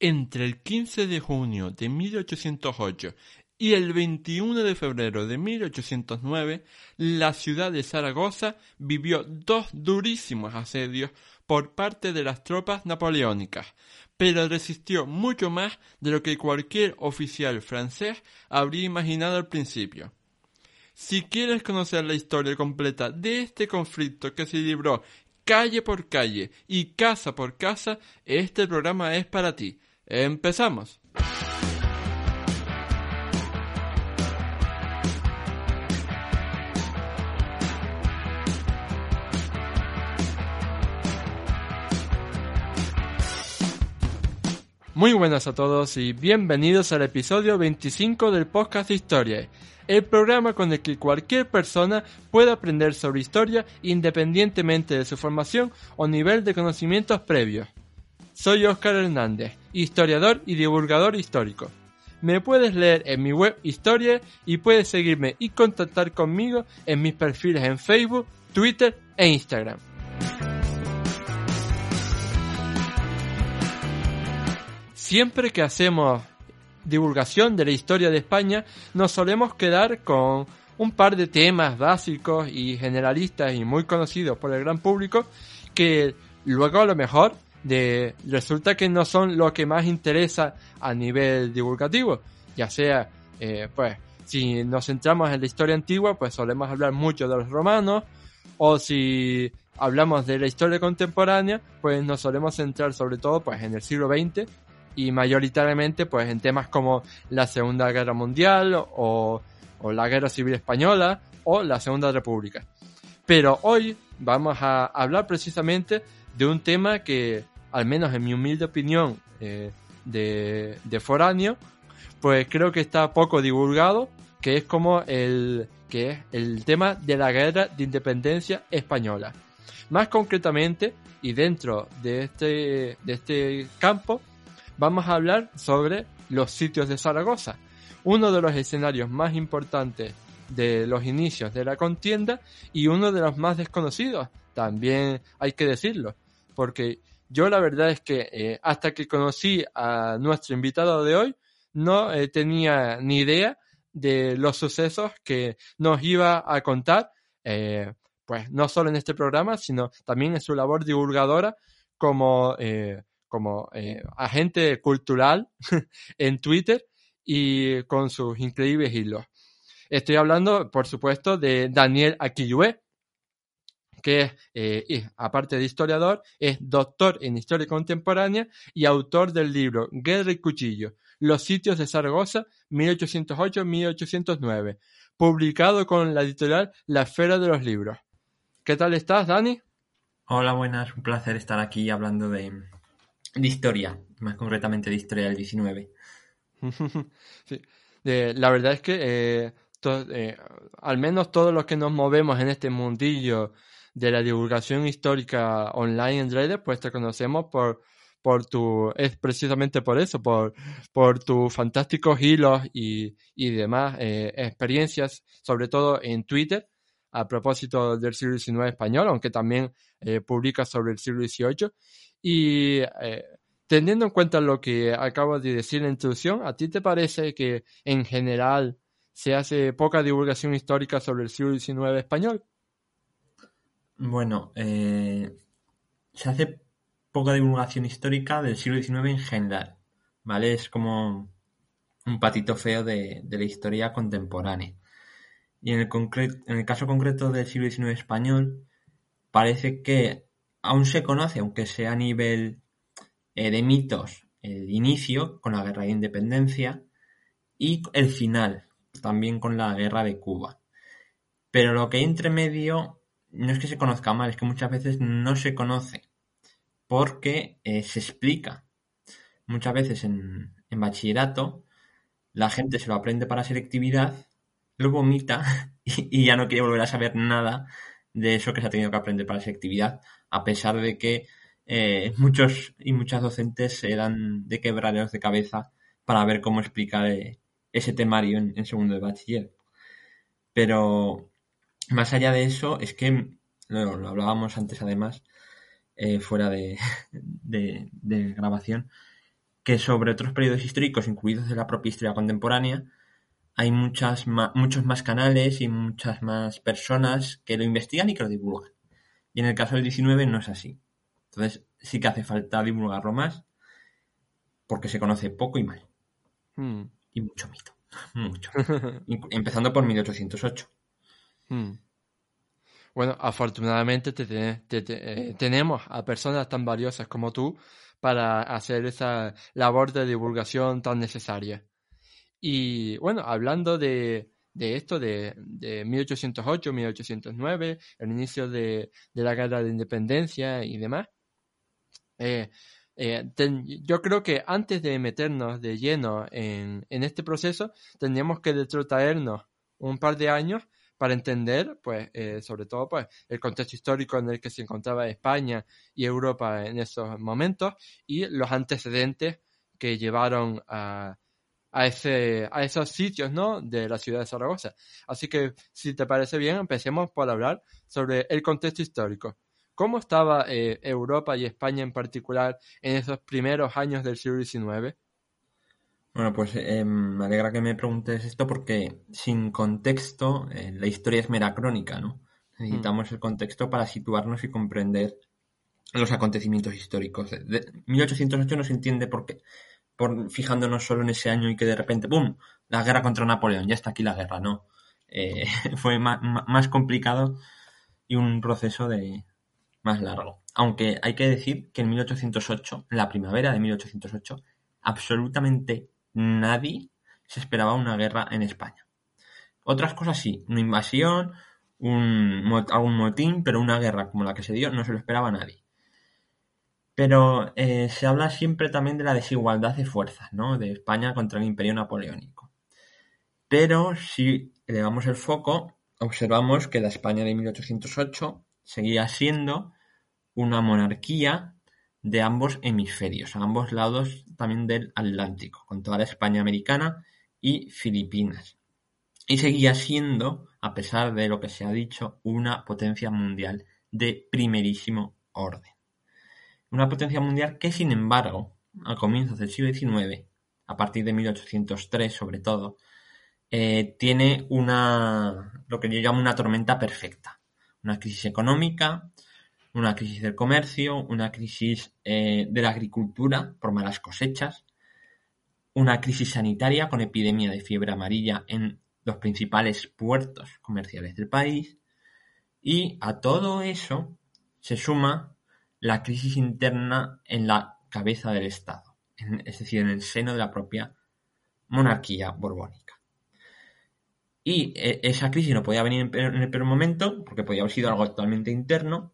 Entre el 15 de junio de 1808 y el 21 de febrero de 1809, la ciudad de Zaragoza vivió dos durísimos asedios por parte de las tropas napoleónicas, pero resistió mucho más de lo que cualquier oficial francés habría imaginado al principio. Si quieres conocer la historia completa de este conflicto que se libró calle por calle y casa por casa, este programa es para ti. Empezamos. Muy buenas a todos y bienvenidos al episodio 25 del podcast Historia, el programa con el que cualquier persona puede aprender sobre historia independientemente de su formación o nivel de conocimientos previos. Soy Óscar Hernández, historiador y divulgador histórico. Me puedes leer en mi web Historia y puedes seguirme y contactar conmigo en mis perfiles en Facebook, Twitter e Instagram. Siempre que hacemos divulgación de la historia de España, nos solemos quedar con un par de temas básicos y generalistas y muy conocidos por el gran público que luego a lo mejor de, resulta que no son lo que más interesa a nivel divulgativo, ya sea, eh, pues, si nos centramos en la historia antigua, pues solemos hablar mucho de los romanos, o si hablamos de la historia contemporánea, pues nos solemos centrar sobre todo pues en el siglo XX y mayoritariamente pues en temas como la Segunda Guerra Mundial o, o la Guerra Civil Española o la Segunda República. Pero hoy vamos a hablar precisamente de un tema que, al menos en mi humilde opinión eh, de, de foráneo, pues creo que está poco divulgado, que es como el, que es el tema de la guerra de independencia española. Más concretamente, y dentro de este, de este campo, vamos a hablar sobre los sitios de Zaragoza, uno de los escenarios más importantes de los inicios de la contienda y uno de los más desconocidos, también hay que decirlo, porque yo la verdad es que eh, hasta que conocí a nuestro invitado de hoy, no eh, tenía ni idea de los sucesos que nos iba a contar, eh, pues no solo en este programa, sino también en su labor divulgadora como, eh, como eh, agente cultural en Twitter y con sus increíbles hilos. Estoy hablando, por supuesto, de Daniel Aquillué, que es, eh, aparte de historiador, es doctor en historia contemporánea y autor del libro Guerra y Cuchillo, Los sitios de Zaragoza, 1808-1809, publicado con la editorial La Esfera de los Libros. ¿Qué tal estás, Dani? Hola, buenas, un placer estar aquí hablando de, de historia, más concretamente de historia del 19. sí. Eh, la verdad es que eh, to- eh, al menos todos los que nos movemos en este mundillo de la divulgación histórica online en redes, pues te conocemos por, por tu, es precisamente por eso, por, por tus fantásticos hilos y, y demás eh, experiencias, sobre todo en Twitter, a propósito del siglo XIX español, aunque también eh, publicas sobre el siglo XVIII. Y eh, teniendo en cuenta lo que acabo de decir en la introducción, ¿a ti te parece que en general se hace poca divulgación histórica sobre el siglo XIX español? Bueno, eh, se hace poca divulgación histórica del siglo XIX en general, ¿vale? Es como un patito feo de, de la historia contemporánea. Y en el, en el caso concreto del siglo XIX español, parece que aún se conoce, aunque sea a nivel eh, de mitos, el inicio con la guerra de independencia y el final, también con la guerra de Cuba. Pero lo que hay entre medio no es que se conozca mal, es que muchas veces no se conoce porque eh, se explica. muchas veces en, bachillerato la gente se lo aprende para selectividad, lo vomita y, ya no quiere volver a saber nada de eso que se ha tenido que aprender para selectividad, a pesar de que eh, muchos y muchas docentes se dan de quebraderos de cabeza para ver cómo explicar eh, ese temario en, segundo de bachiller. Pero más allá de eso, es que lo, lo hablábamos antes además, eh, fuera de, de, grabación, que sobre otros periodos históricos, incluidos de la propia historia contemporánea, hay muchas muchos más canales y muchas más personas que lo investigan y que lo divulgan. Y en el caso del 19 no es así. Entonces sí que hace falta divulgarlo más porque se conoce poco y mal. Hmm. Y mucho mito. Mucho. Empezando por 1808. Bueno, afortunadamente eh, tenemos a personas tan valiosas como tú para hacer esa labor de divulgación tan necesaria. Y bueno, hablando de, esto, de, 1808, 1809, el inicio de, la guerra de independencia y demás, eh, eh, yo creo que antes de meternos de lleno en, en este proceso, tendríamos que retrotraernos un par de años para entender, pues, eh, sobre todo, pues, el contexto histórico en el que se encontraba España y Europa en esos momentos y los antecedentes que llevaron a, a, ese, a esos sitios, ¿no? De la ciudad de Zaragoza. Así que, si te parece bien, empecemos por hablar sobre el contexto histórico. ¿Cómo estaba eh, Europa y España en particular en esos primeros años del siglo XIX? Bueno, pues eh, me alegra que me preguntes esto porque sin contexto eh, la historia es mera crónica, ¿no? Necesitamos mm. el contexto para situarnos y comprender los acontecimientos históricos. De 1808 no se entiende por qué, por fijándonos solo en ese año y que de repente, ¡pum!, la guerra contra Napoleón, ya está aquí la guerra, no. Eh, fue más, complicado y un proceso de más largo. Aunque hay que decir que en 1808, la primavera de 1808, absolutamente nadie se esperaba una guerra en España. Otras cosas sí, una invasión, un, algún motín, pero una guerra como la que se dio no se lo esperaba nadie. Pero eh, se habla siempre también de la desigualdad de fuerzas, ¿no? De España contra el imperio napoleónico. Pero si elevamos el foco, observamos que la España de 1808 seguía siendo una monarquía de ambos hemisferios, a ambos lados también del Atlántico, con toda la España americana y Filipinas. Y seguía siendo, a pesar de lo que se ha dicho, una potencia mundial de primerísimo orden. Una potencia mundial que, sin embargo, a comienzos del siglo XIX, a partir de 1803 sobre todo, eh, tiene una, lo que yo llamo una tormenta perfecta. Una crisis económica, una crisis del comercio, una crisis eh, de la agricultura por malas cosechas, una crisis sanitaria con epidemia de fiebre amarilla en los principales puertos comerciales del país y a todo eso se suma la crisis interna en la cabeza del Estado, es decir, en el seno de la propia monarquía borbónica. Y eh, esa crisis no podía venir en el peor momento, porque podía haber sido algo totalmente interno,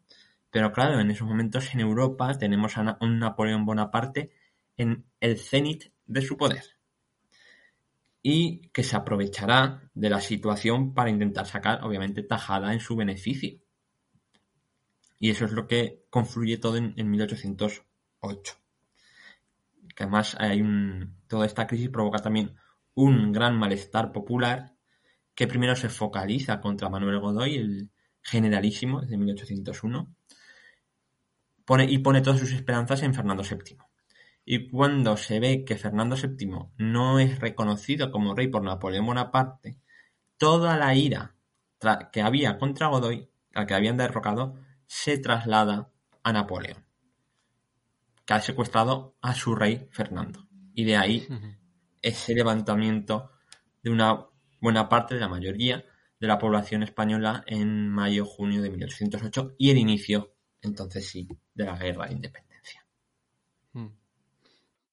pero claro, en esos momentos en Europa tenemos a un Napoleón Bonaparte en el cenit de su poder y que se aprovechará de la situación para intentar sacar, obviamente, tajada en su beneficio. Y eso es lo que confluye todo en, 1808. Que además hay un, toda esta crisis provoca también un gran malestar popular que primero se focaliza contra Manuel Godoy, el generalísimo, desde 1801, y pone todas sus esperanzas en Fernando VII. Y cuando se ve que Fernando VII no es reconocido como rey por Napoleón Bonaparte, toda la ira que había contra Godoy, al que habían derrocado, se traslada a Napoleón, que ha secuestrado a su rey Fernando. Y de ahí ese levantamiento de una buena parte de la mayoría de la población española en mayo-junio de 1808 y el inicio entonces sí, de la guerra de independencia. Hmm.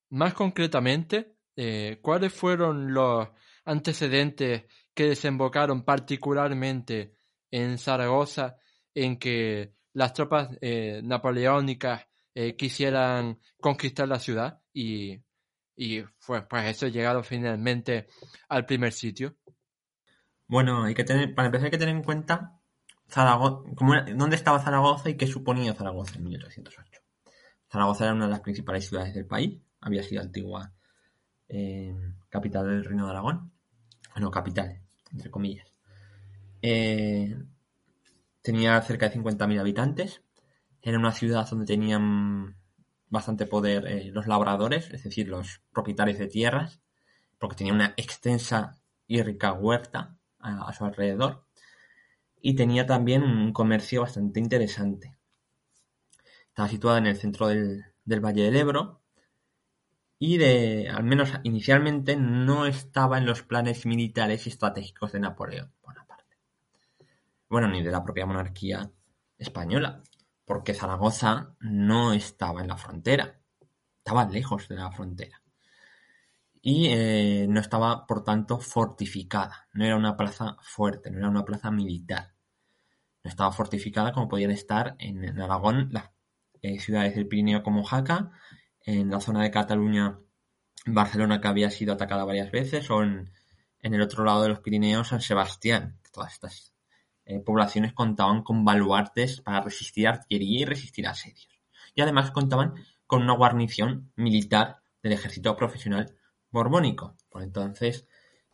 Más concretamente, eh, ¿cuáles fueron los antecedentes que desembocaron particularmente en Zaragoza en que las tropas eh, napoleónicas eh, quisieran conquistar la ciudad y y fue pues eso llegado finalmente al primer sitio. Bueno, hay que tener, para empezar hay que tener en cuenta Zaragoza, dónde estaba Zaragoza y qué suponía Zaragoza en 1808. Zaragoza era una de las principales ciudades del país, había sido antigua eh, capital del Reino de Aragón, bueno, capital, entre comillas. Eh, tenía cerca de 50.000 habitantes, era una ciudad donde tenían bastante poder eh, los labradores, es decir, los propietarios de tierras, porque tenía una extensa y rica huerta a, su alrededor y tenía también un comercio bastante interesante. Estaba situada en el centro del, Valle del Ebro y de, al menos inicialmente, no estaba en los planes militares y estratégicos de Napoleón Bonaparte. Bueno, ni de la propia monarquía española porque Zaragoza no estaba en la frontera, estaba lejos de la frontera. Y eh, no estaba, por tanto, fortificada, no era una plaza fuerte, no era una plaza militar. No estaba fortificada como podían estar en, Aragón las eh, ciudades del Pirineo como Jaca, en la zona de Cataluña, Barcelona que había sido atacada varias veces, o en, el otro lado de los Pirineos, San Sebastián. Todas estas eh, poblaciones contaban con baluartes para resistir artillería y resistir asedios. Y además contaban con una guarnición militar del ejército profesional borbónico. Por entonces,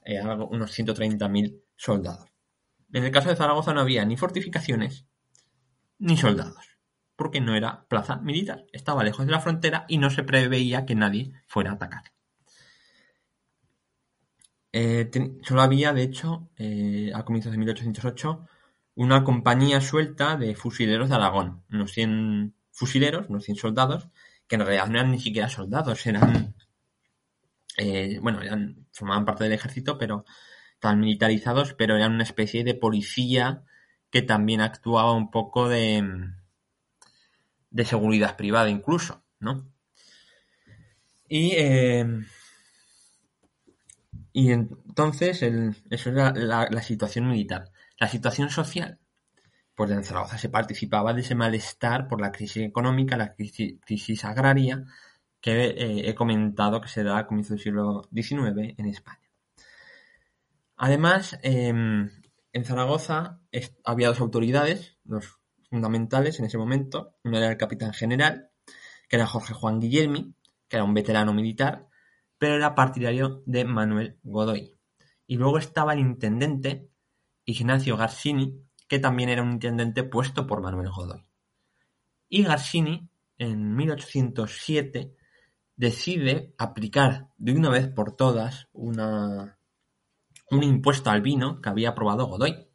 eh, unos 130.000 soldados. En el caso de Zaragoza no había ni fortificaciones ni soldados, porque no era plaza militar. Estaba lejos de la frontera y no se preveía que nadie fuera a atacar. Eh, solo había, de hecho, a comienzos de 1808, una compañía suelta de fusileros de Aragón, unos 100 fusileros, unos 100 soldados, que en realidad no eran ni siquiera soldados, eran, eh, bueno, formaban parte del ejército, pero estaban militarizados, pero eran una especie de policía que también actuaba un poco de, de seguridad privada incluso, ¿no? Y, eh, y entonces, eso era la situación militar. La situación social. Pues en Zaragoza se participaba de ese malestar por la crisis económica, la crisis, agraria que eh, he comentado que se da a comienzos del siglo XIX en España. Además, em, en Zaragoza había dos autoridades, los fundamentales en ese momento. Uno era el capitán general, que era Jorge Juan Guillermi, que era un veterano militar, pero era partidario de Manuel Godoy. Y luego estaba el intendente, Ignacio Garcini, que también era un intendente puesto por Manuel Godoy. Y Garcini, en 1807, decide aplicar de una vez por todas una, un impuesto al vino que había aprobado Godoy,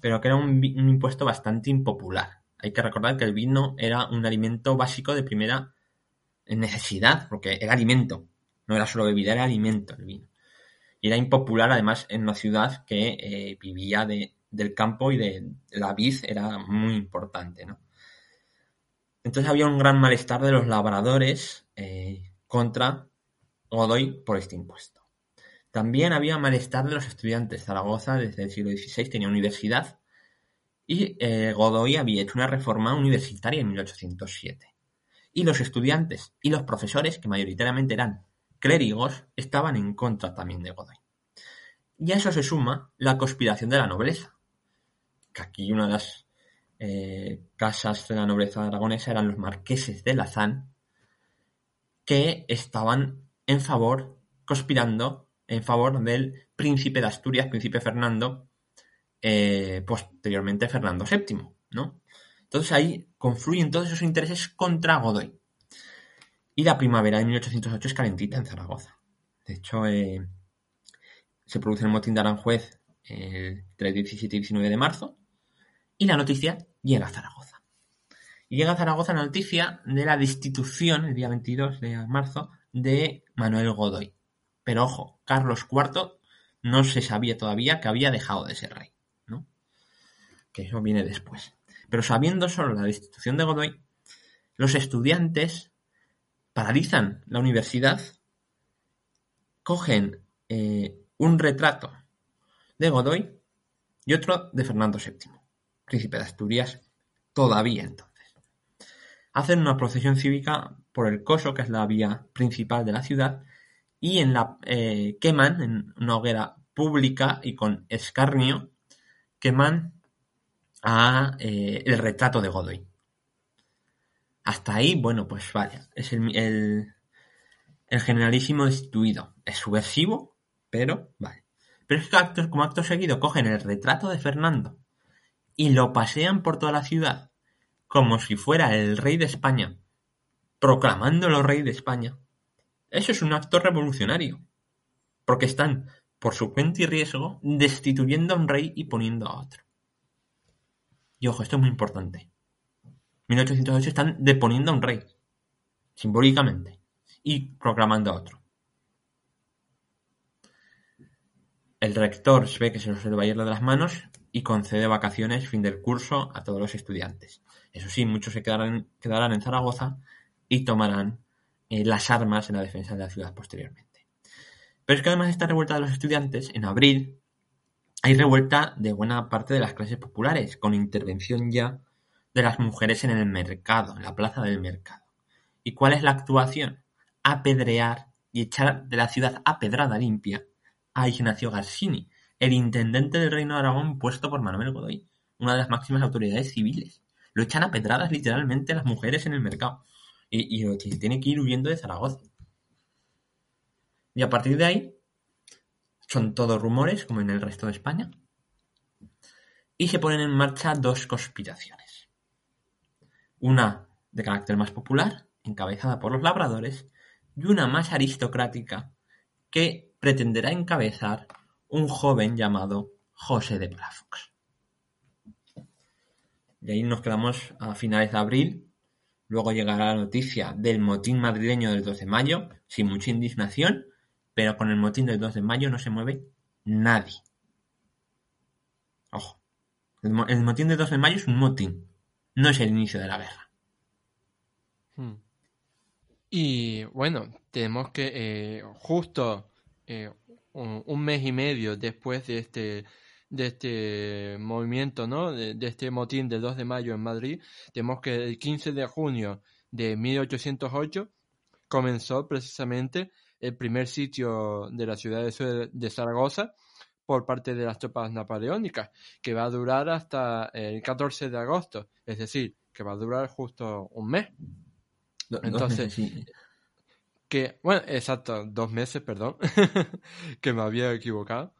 pero que era un, impuesto bastante impopular. Hay que recordar que el vino era un alimento básico de primera necesidad, porque era alimento, no era solo bebida, era alimento el vino y era impopular además en una ciudad que eh, vivía del campo y de la vid era muy importante, ¿no? Entonces había un gran malestar de los labradores eh, contra Godoy por este impuesto. También había malestar de los estudiantes. Zaragoza desde el siglo XVI tenía universidad y eh, Godoy había hecho una reforma universitaria en 1807. Y los estudiantes y los profesores, que mayoritariamente eran clérigos estaban en contra también de Godoy. Y a eso se suma la conspiración de la nobleza, que aquí una de las eh, casas de la nobleza aragonesa eran los marqueses de Lazán, que estaban en favor, conspirando en favor del príncipe de Asturias, príncipe Fernando, eh, posteriormente Fernando VII, ¿no? Entonces ahí confluyen todos esos intereses contra Godoy. Y la primavera de 1808 es calentita en Zaragoza. De hecho, eh, se produce el motín de Aranjuez el 17 y 19 de marzo. Y la noticia llega a Zaragoza. Llega a Zaragoza la noticia de la destitución, el día 22 de marzo, de Manuel Godoy. Pero ojo, Carlos IV no se sabía todavía que había dejado de ser rey. Que eso viene después. Pero sabiendo solo la destitución de Godoy, los estudiantes paralizan la universidad, cogen eh, un retrato de Godoy y otro de Fernando VII, príncipe de Asturias, todavía entonces. Hacen una procesión cívica por el Coso, que es la vía principal de la ciudad, y en la eh, queman en una hoguera pública y con escarnio, queman a eh, el retrato de Godoy. Hasta ahí, bueno, pues vaya, es el generalísimo destituido. Es subversivo, pero vale. Pero es que como acto seguido cogen el retrato de Fernando y lo pasean por toda la ciudad como si fuera el rey de España, proclamándolo rey de España. Eso es un acto revolucionario, porque están, por su cuenta y riesgo, destituyendo a un rey y poniendo a otro. Y ojo, esto es muy importante. 1808 están deponiendo a un rey, simbólicamente, y proclamando a otro. El rector ve que se nos va a ir de las manos y concede vacaciones fin del curso a todos los estudiantes. Eso sí, muchos se quedarán, en Zaragoza y tomarán eh, las armas en la defensa de la ciudad posteriormente. Pero es que además de esta revuelta de los estudiantes, en abril hay revuelta de buena parte de las clases populares, con intervención ya de las mujeres en el mercado, en la plaza del mercado. ¿Y cuál es la actuación? Apedrear y echar de la ciudad a pedrada limpia a Ignacio Garcini, el intendente del Reino de Aragón puesto por Manuel Godoy, una de las máximas autoridades civiles. Lo echan a pedradas literalmente las mujeres en el mercado. Y, y tiene que ir huyendo de Zaragoza. Y a partir de ahí, son todos rumores, como en el resto de España. Y se ponen en marcha dos conspiraciones. Una de carácter más popular, encabezada por los labradores, y una más aristocrática, que pretenderá encabezar un joven llamado José de Palafox. Y ahí nos quedamos a finales de abril. Luego llegará la noticia del motín madrileño del 2 de mayo, sin mucha indignación, pero con el motín del 2 de mayo no se mueve nadie. Ojo, el, motín del 2 de mayo es un motín, no es el inicio de la guerra. Hmm. Y bueno, tenemos que eh, justo eh, un, mes y medio después de este de este movimiento, ¿no? De, este motín del 2 de mayo en Madrid, tenemos que el 15 de junio de 1808 comenzó precisamente el primer sitio de la ciudad de, Zaragoza por parte de las tropas napoleónicas, que va a durar hasta el 14 de agosto, es decir, que va a durar justo un mes. Entonces, que, bueno, exacto, dos meses, perdón, que me había equivocado.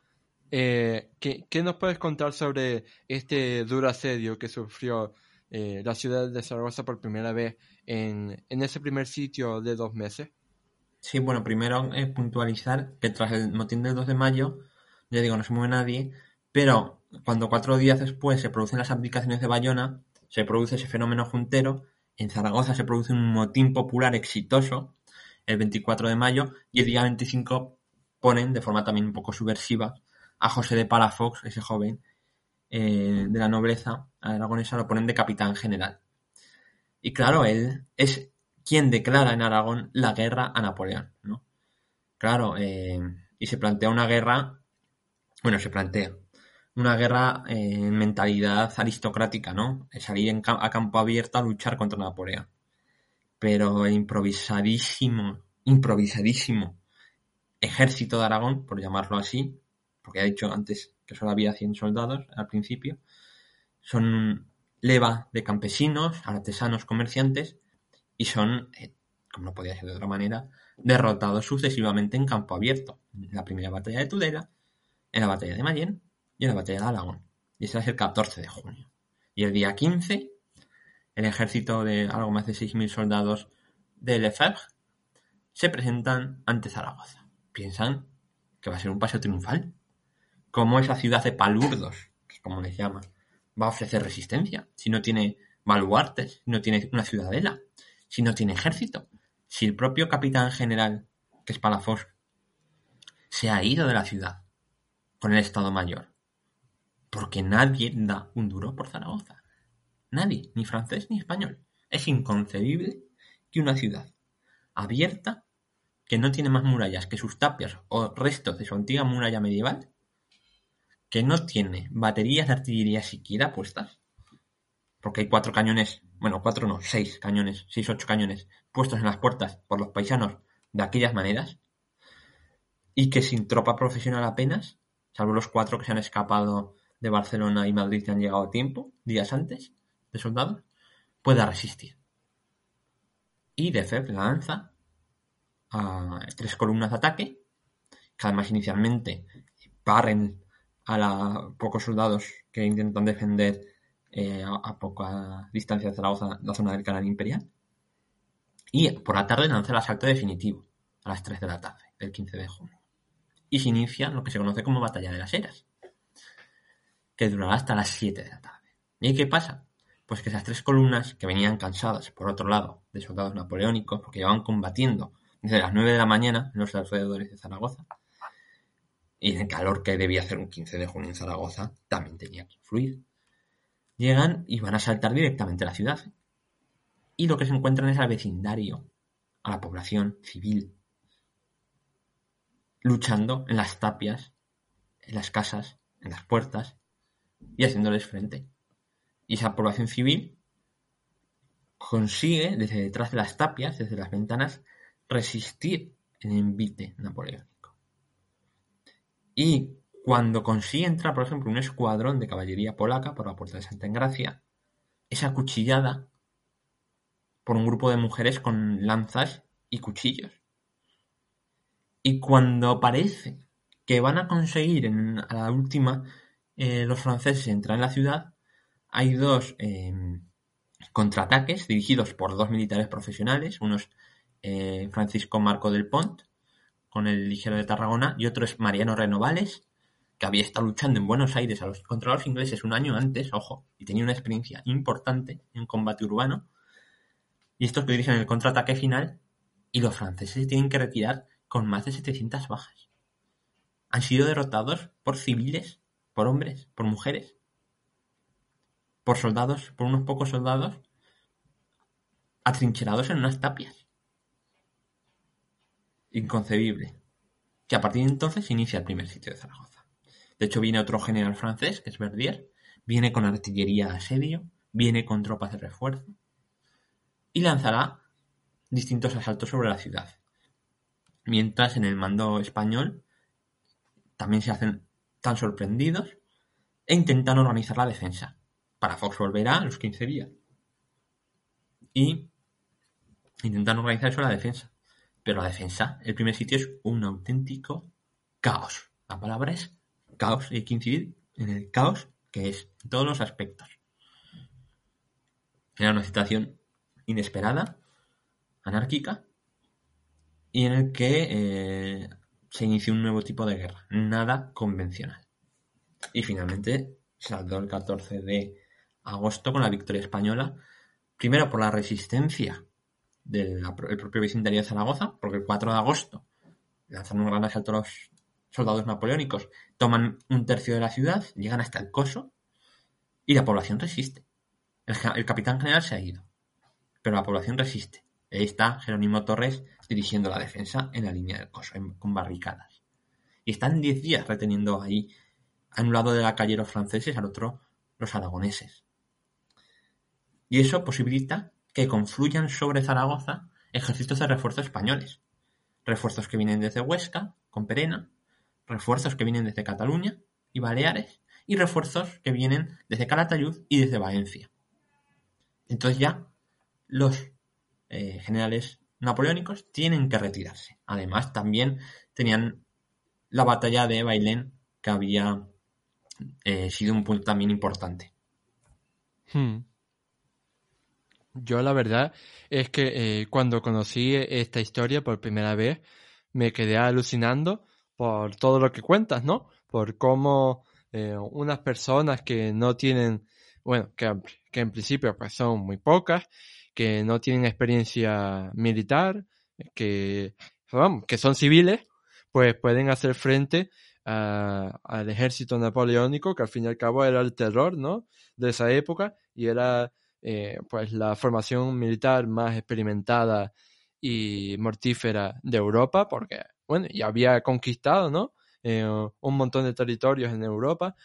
Eh, ¿qué, nos puedes contar sobre este duro asedio que sufrió eh, la ciudad de Zaragoza por primera vez en, ese primer sitio de dos meses? Sí, bueno, primero puntualizar que tras el motín del 2 de mayo, ya digo, no se mueve nadie, pero cuando cuatro días después se producen las abdicaciones de Bayona, se produce ese fenómeno juntero, en Zaragoza se produce un motín popular exitoso, el 24 de mayo y el día 25 ponen de forma también un poco subversiva a José de Palafox, ese joven eh, de la nobleza aragonesa, lo ponen de capitán general. Y claro, él es quien declara en Aragón la guerra a Napoleón, ¿no? Claro, eh, y se plantea una guerra, bueno, se plantea una guerra en mentalidad aristocrática, ¿no? Salir a campo abierto a luchar contra Napoleón pero improvisadísimo, improvisadísimo ejército de Aragón, por llamarlo así, porque he dicho antes que solo había 100 soldados al principio, son leva de campesinos, artesanos, comerciantes, y son, eh, como no podía ser de otra manera, derrotados sucesivamente en campo abierto. En la primera batalla de Tudela, en la batalla de Mayen y en la batalla de Aragón. Y ese es el 14 de junio. Y el día 15 el ejército de algo más de 6.000 soldados de Lefebvre se presentan ante Zaragoza. Piensan que va a ser un paseo triunfal. ¿Cómo esa ciudad de palurdos, que como les llaman, va a ofrecer resistencia si no tiene baluartes, si no tiene una ciudadela, si no tiene ejército? Si el propio capitán general, que es Palafox, se ha ido de la ciudad con el Estado Mayor, porque nadie da un duro por Zaragoza. Nadie, ni francés ni español. Es inconcebible que una ciudad abierta, que no tiene más murallas que sus tapias o restos de su antigua muralla medieval, que no tiene baterías de artillería siquiera puestas, porque hay cuatro cañones, bueno, cuatro no, seis cañones, seis, ocho cañones puestos en las puertas por los paisanos de aquellas maneras, y que sin tropa profesional apenas, salvo los cuatro que se han escapado de Barcelona y Madrid que han llegado a tiempo, días antes, de soldados, pueda resistir. Y Defeb lanza a tres columnas de ataque, que además inicialmente barren a los pocos soldados que intentan defender eh, a, poca distancia de Zaragoza la zona del canal imperial. Y por la tarde lanza el asalto definitivo, a las 3 de la tarde, del 15 de junio y se inicia lo que se conoce como Batalla de las Eras, que durará hasta las 7 de la tarde. ¿Y qué pasa? Pues que esas tres columnas, que venían cansadas, por otro lado, de soldados napoleónicos, porque llevaban combatiendo desde las 9 de la mañana en los alrededores de Zaragoza, y el calor que debía hacer un 15 de junio en Zaragoza, también tenía que influir. Llegan y van a saltar directamente a la ciudad. Y lo que se encuentran es al vecindario, a la población civil, luchando en las tapias, en las casas, en las puertas y haciéndoles frente. Y esa población civil consigue, desde detrás de las tapias, desde las ventanas, resistir el envite napoleónico. Y cuando consigue entrar, por ejemplo, un escuadrón de caballería polaca por la puerta de Santa Engracia, es acuchillada por un grupo de mujeres con lanzas y cuchillos. Y cuando parece que van a conseguir en, a la última eh, los franceses entrar en la ciudad, hay dos em, contraataques dirigidos por dos militares profesionales, uno es eh, Francisco Marco del Pont, con el ligero de Tarragona, y otro es Mariano Renovales, que había estado luchando en Buenos Aires a los, contra los ingleses un año antes, ojo, y tenía una experiencia importante en combate urbano. Y estos que dirigen el contraataque final, y los franceses tienen que retirar con más de 700 bajas. Han sido derrotados por civiles, por hombres, por mujeres, por soldados, por unos pocos soldados atrincherados en unas tapias. Inconcebible. Que a partir de entonces inicia el primer sitio de Zaragoza. De hecho, viene otro general francés, que es Verdier, viene con artillería a asedio, viene con tropas de refuerzo y lanzará distintos asaltos sobre la ciudad mientras en el mando español también se hacen tan sorprendidos e intentan organizar la defensa. Para Fox volverá a los 15 días. Y intentan organizar eso la defensa. Pero la defensa, el primer sitio es un auténtico caos. La palabra es caos y hay que incidir en el caos que es en todos los aspectos. Era una situación inesperada, anárquica, y en el que eh, se inició un nuevo tipo de guerra, nada convencional. Y finalmente saldó el 14 de agosto con la victoria española, primero por la resistencia del propio vecindario de Zaragoza, porque el 4 de agosto lanzan un gran asalto a los soldados napoleónicos, toman un tercio de la ciudad, llegan hasta el Coso y la población resiste. el capitán general se ha ido, pero la población resiste. Ahí está Jerónimo Torres dirigiendo la defensa en la línea del coso, con barricadas. Y están 10 días reteniendo ahí, a un lado de la calle los franceses, al otro los aragoneses. Y eso posibilita que confluyan sobre Zaragoza ejércitos de refuerzo españoles. Refuerzos que vienen desde Huesca, con Perena, refuerzos que vienen desde Cataluña y Baleares, y refuerzos que vienen desde Calatayud y desde Valencia. Entonces ya los eh, generales napoleónicos tienen que retirarse. Además, también tenían la batalla de Bailén, que había eh, sido un punto también importante. Hmm. Yo la verdad es que eh, cuando conocí esta historia por primera vez me quedé alucinando por todo lo que cuentas, ¿no? Por cómo unas personas que no tienen, bueno, que, que en principio pues son muy pocas, que no tienen experiencia militar, que, que son civiles, pues pueden hacer frente al ejército napoleónico, que al fin y al cabo era el terror, ¿no? De esa época y era, eh, pues, la formación militar más experimentada y mortífera de Europa, porque, bueno, ya había conquistado, ¿no? Eh, un montón de territorios en Europa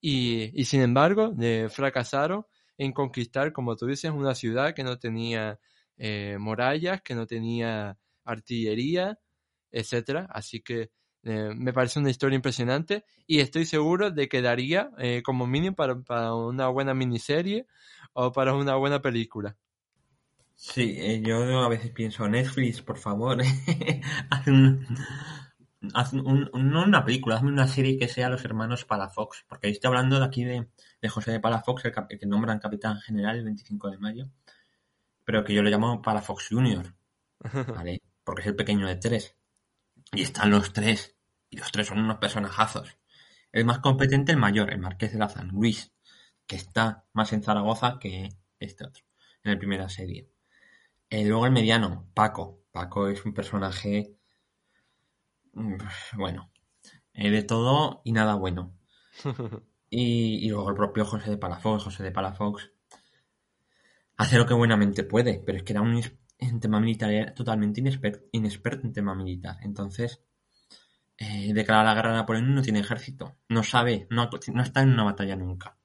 y, y sin embargo, fracasaron en conquistar, como tú dices, una ciudad que no tenía eh, murallas, que no tenía artillería, etcétera. Así que Eh, me parece una historia impresionante y estoy seguro de que daría eh, como mínimo para, para, una buena miniserie o para una buena película. Sí, eh, yo a veces pienso, Netflix, por favor, haz, un, haz un, no una película, hazme una serie que sea Los Hermanos Palafox, porque estoy hablando de aquí de, de José de Palafox, el, el que nombran capitán general el 25 de mayo, pero que yo le llamo Palafox Junior, ¿vale? Porque es el pequeño de tres. Y están los tres. Y los tres son unos personajazos. El más competente, el mayor, el marqués de Lazán, Luis, que está más en Zaragoza que este otro, en la primera serie. Eh, luego el mediano, Paco. Paco es un personaje, bueno, eh, de todo y nada bueno. y, y, luego el propio José de Palafox. José de Palafox hace lo que buenamente puede, pero es que era un en tema militar era totalmente inexperto, inexperto en tema militar. Entonces, eh, declara la guerra a Napoleón no tiene ejército. No sabe, no, no está en una batalla nunca.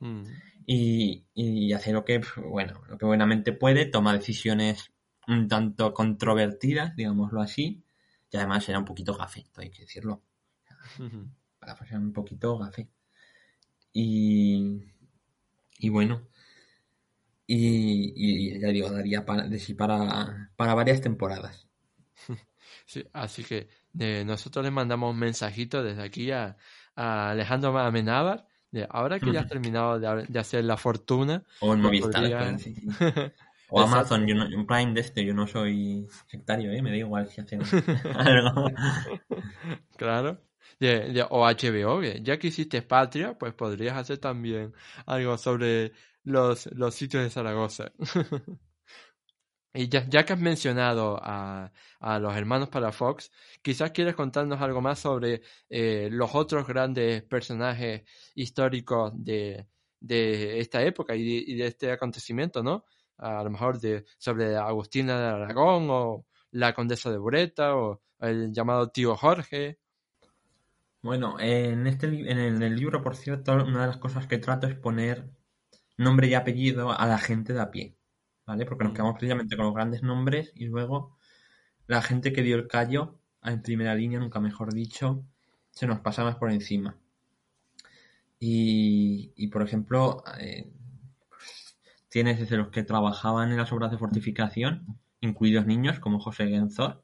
Mm. Y, y, hace lo que, bueno, lo que buenamente puede, toma decisiones un tanto controvertidas, digámoslo así, y además era un poquito gafe, hay que decirlo. Para pasar un poquito gafe. Y, y bueno, y, y, ya digo, daría para, de sí para, para varias temporadas. Sí, así que de nosotros le mandamos un mensajito desde aquí a, a Alejandro Amenábar. De ahora que ya has terminado de, de hacer la fortuna. O en Movistar. Podría... Sí, sí. O Amazon, yo no, un Prime de este, yo no soy sectario, ¿eh? me da igual si hacen algo. claro. De, de, o HBO, ya que hiciste Patria, pues podrías hacer también algo sobre los, los sitios de Zaragoza. y ya, ya, que has mencionado a, a los hermanos para Fox, quizás quieres contarnos algo más sobre eh, los otros grandes personajes históricos de, de esta época y de, y de, este acontecimiento, ¿no? A lo mejor de, sobre Agustina de Aragón o la condesa de Bureta o el llamado tío Jorge. Bueno, en, este, en el, en el libro, por cierto, una de las cosas que trato es poner nombre y apellido a la gente de a pie, ¿vale? Porque nos quedamos precisamente con los grandes nombres y luego la gente que dio el callo en primera línea, nunca mejor dicho, se nos pasa más por encima. Y, y por ejemplo, eh, tienes desde los que trabajaban en las obras de fortificación, incluidos niños como José Genzor,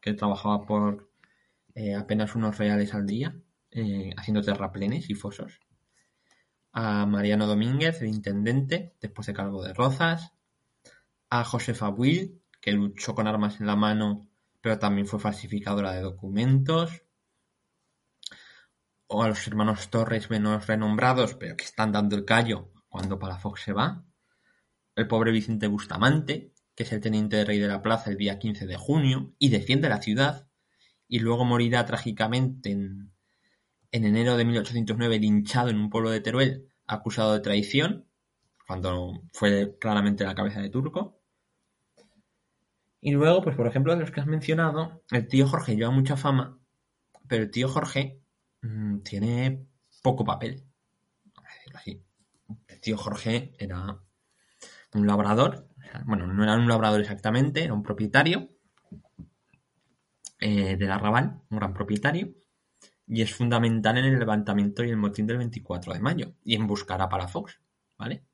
que trabajaba por eh, apenas unos reales al día, eh, haciendo terraplenes y fosos a Mariano Domínguez, el intendente, después de cargo de Rozas, a Josefa Will, que luchó con armas en la mano, pero también fue falsificadora de documentos, o a los hermanos Torres menos renombrados, pero que están dando el callo cuando Palafox se va, el pobre Vicente Bustamante, que es el teniente de rey de la plaza el día 15 de junio, y defiende la ciudad, y luego morirá trágicamente en en enero de 1809 linchado en un pueblo de Teruel acusado de traición, cuando fue claramente la cabeza de Turco. Y luego, pues por ejemplo, de los que has mencionado, el tío Jorge lleva mucha fama, pero el tío Jorge mmm, tiene poco papel. El tío Jorge era un labrador, bueno, no era un labrador exactamente, era un propietario eh, del arrabal, un gran propietario, y es fundamental en el levantamiento y el motín del 24 de mayo y en buscar a Palafox, ¿vale?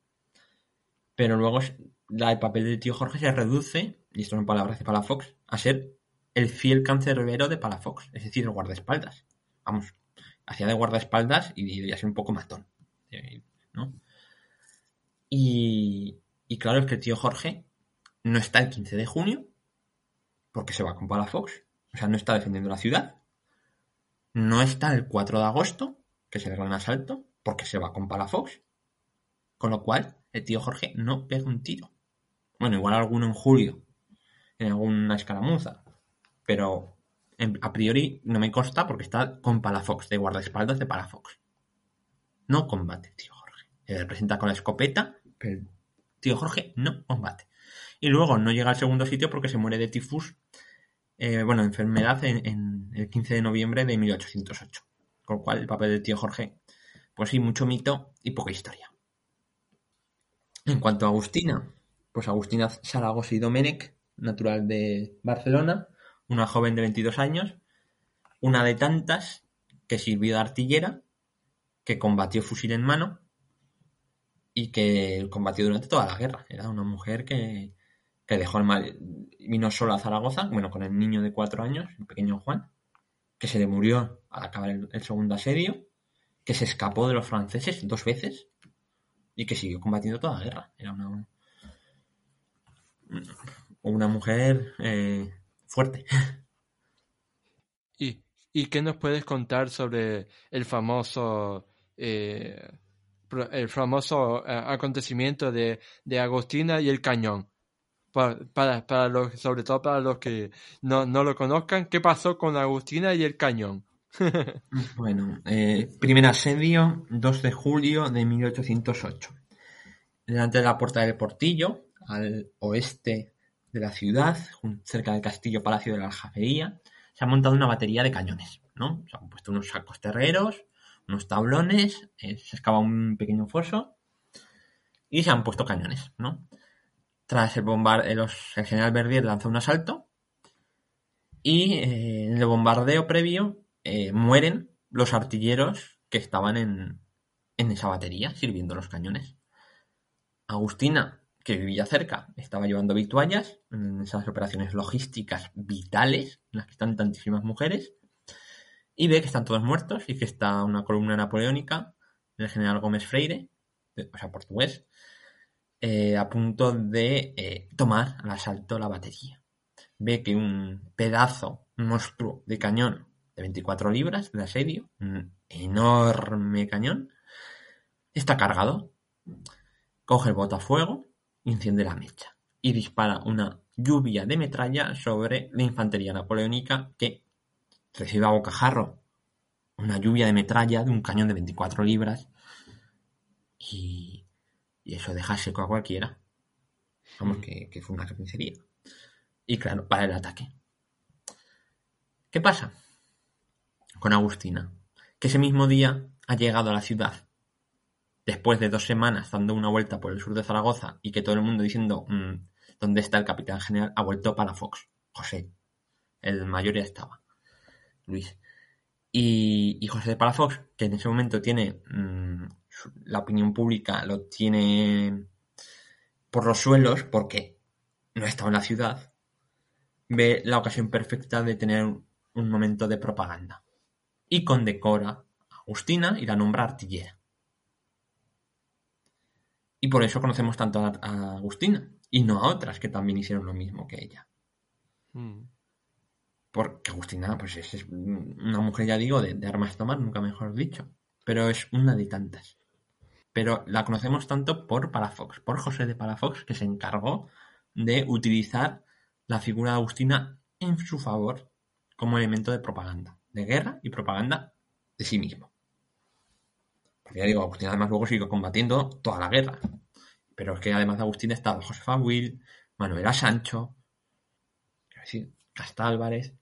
Pero luego el papel del tío Jorge se reduce, y esto son palabras de Palafox, a ser el fiel cancerbero de Palafox, es decir, el guardaespaldas. Vamos, hacía de guardaespaldas y debería ser un poco matón, ¿no? Y, y claro, es que el tío Jorge no está el 15 de junio porque se va con Palafox, o sea, no está defendiendo la ciudad, no está el 4 de agosto, que es el gran asalto, porque se va con Palafox. Con lo cual, el tío Jorge no pega un tiro. Bueno, igual alguno en julio, en alguna escaramuza. Pero a priori no me consta porque está con Palafox, de guardaespaldas de Palafox. No combate, tío Jorge. Se presenta con la escopeta, pero el tío Jorge no combate. Y luego no llega al segundo sitio porque se muere de tifus eh, bueno, enfermedad en, el 15 de noviembre de 1808. Con lo cual, el papel del tío Jorge, pues sí, mucho mito y poca historia. En cuanto a Agustina, pues Agustina Zaragoza y Domenech, natural de Barcelona, una joven de 22 años, una de tantas que sirvió de artillera, que combatió fusil en mano y que combatió durante toda la guerra. Era una mujer que, que dejó el mal, vino solo a Zaragoza, bueno, con el niño de cuatro años, el pequeño Juan, que se le murió al acabar el, segundo asedio, que se escapó de los franceses dos veces y que siguió combatiendo toda la guerra. Era una, una mujer eh, fuerte. ¿Y, ¿Y qué nos puedes contar sobre el famoso eh, el famoso eh, acontecimiento de, de Agustina y el cañón? Para, para, los, sobre todo para los que no, no lo conozcan, ¿qué pasó con Agustina y el cañón? Bueno, eh, primer asedio, 2 de julio de 1808. Delante de la puerta del Portillo, al oeste de la ciudad, cerca del castillo Palacio de la Aljafería, se ha montado una batería de cañones, ¿no? Se han puesto unos sacos terreros, unos tablones, eh, se excava un pequeño foso y se han puesto cañones, ¿no? Tras el bombardeo, el general Verdier lanza un asalto y eh, en el bombardeo previo eh, mueren los artilleros que estaban en, en esa batería sirviendo los cañones. Agustina, que vivía cerca, estaba llevando vituallas en esas operaciones logísticas vitales en las que están tantísimas mujeres y ve que están todos muertos y que está una columna napoleónica del general Gómez Freire, o sea, portugués, a punto de eh, tomar al asalto la batería. Ve que un pedazo, monstruo de cañón de 24 libras de asedio, un enorme cañón, está cargado. Coge el botafuego, enciende la mecha y dispara una lluvia de metralla sobre la infantería napoleónica que recibe a bocajarro una lluvia de metralla de un cañón de 24 libras y, y eso deja seco a cualquiera. Vamos, que, que fue una carnicería. Y claro, para el ataque. ¿Qué pasa? Con Agustina. Que ese mismo día ha llegado a la ciudad. Después de dos semanas dando una vuelta por el sur de Zaragoza y que todo el mundo diciendo "Mm, ¿dónde está el capitán general? Ha vuelto para Fox. José. El mayor ya estaba. Luis. Y, y José de Palafox, que en ese momento tiene mm, la opinión pública, lo tiene por los suelos porque no estaba en la ciudad, ve la ocasión perfecta de tener un, un momento de propaganda. Y condecora a Agustina y la nombra artillera. Y por eso conocemos tanto a, a Agustina y no a otras que también hicieron lo mismo que ella. Mm. Porque Agustina, pues es, es una mujer, ya digo, de, de armas tomar, nunca mejor dicho. Pero es una de tantas. Pero la conocemos tanto por Palafox, por José de Palafox, que se encargó de utilizar la figura de Agustina en su favor como elemento de propaganda, de guerra y propaganda de sí mismo. Porque ya digo, Agustina además luego siguió combatiendo toda la guerra. Pero es que además de Agustina estaba Josefa Will, Manuela Sancho, quiero decir, Álvarez,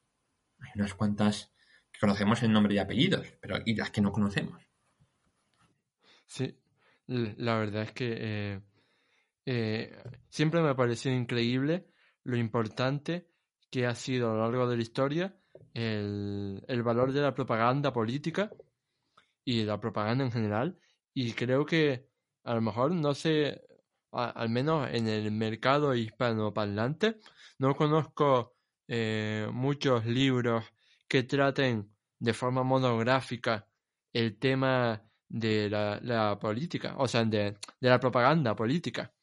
hay unas cuantas que conocemos en nombre y apellidos, pero y las que no conocemos. Sí, la verdad es que eh, eh, siempre me ha parecido increíble lo importante que ha sido a lo largo de la historia el, el valor de la propaganda política y la propaganda en general. Y creo que a lo mejor, no sé, al menos en el mercado hispanoparlante, no conozco eh, muchos libros que traten de forma monográfica el tema de la, política, o sea, de, de la propaganda política,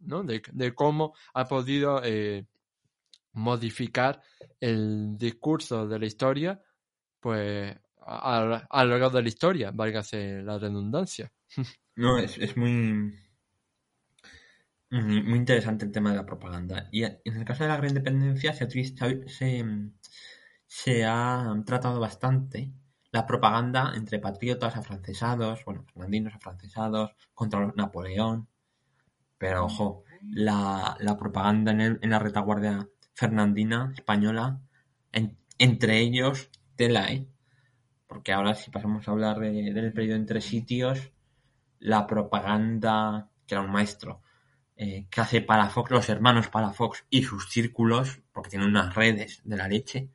¿no? De, cómo ha podido eh, modificar el discurso de la historia, pues a, a- lo largo de la historia, válgase la redundancia. No, es, es muy, muy interesante el tema de la propaganda. Y en el caso de la gran independencia se, se ha tratado bastante la propaganda entre patriotas afrancesados, bueno, fernandinos afrancesados, contra Napoleón. Pero ojo, la, la propaganda en, el- en la retaguardia fernandina española, en- entre ellos, tela, ¿eh? Porque ahora si pasamos a hablar de- del periodo entre sitios, la propaganda, que era un maestro, eh, que hace Palafox, los hermanos Palafox y sus círculos, porque tienen unas redes de la leche,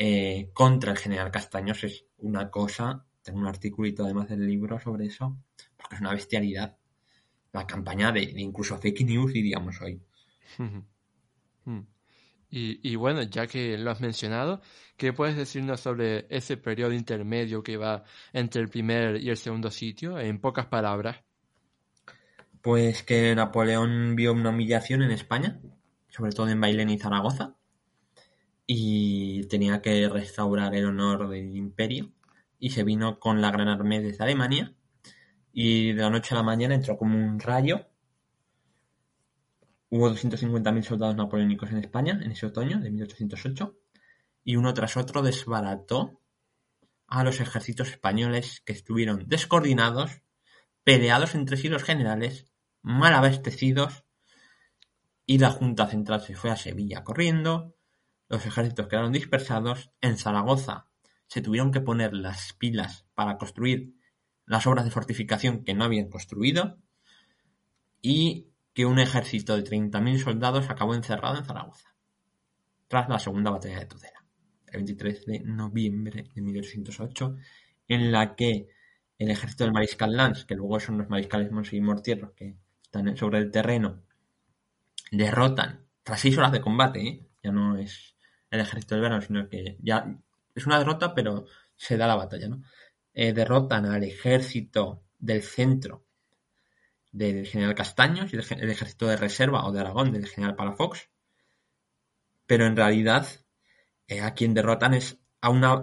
eh, contra el general Castaños es una cosa, tengo un articulito además del libro sobre eso, porque es una bestialidad. La campaña de, incluso fake news, diríamos hoy. Hmm. Y, y, bueno, ya que lo has mencionado, ¿qué puedes decirnos sobre ese periodo intermedio que va entre el primer y el segundo sitio, en pocas palabras? Pues que Napoleón vio una humillación en España, sobre todo en Bailén y Zaragoza, y tenía que restaurar el honor del imperio, y se vino con la Gran Armée desde Alemania, y de la noche a la mañana entró como un rayo. Hubo 250.000 soldados napoleónicos en España en ese otoño de 1808 y uno tras otro desbarató a los ejércitos españoles que estuvieron descoordinados, peleados entre sí los generales, mal abastecidos y la Junta Central se fue a Sevilla corriendo, los ejércitos quedaron dispersados, en Zaragoza se tuvieron que poner las pilas para construir las obras de fortificación que no habían construido y que un ejército de 30.000 soldados acabó encerrado en Zaragoza, tras la segunda batalla de Tudela, el 23 de noviembre de 1808, en la que el ejército del mariscal Lanz, que luego son los mariscales Monsi y que están sobre el terreno, derrotan, tras seis horas de combate, ¿eh? ya no es el ejército del verano, sino que ya es una derrota, pero se da la batalla, ¿no? Eh, derrotan al ejército del centro del general Castaños y del ejército de reserva o de Aragón del general Palafox. Pero en realidad eh, a quien derrotan es a una,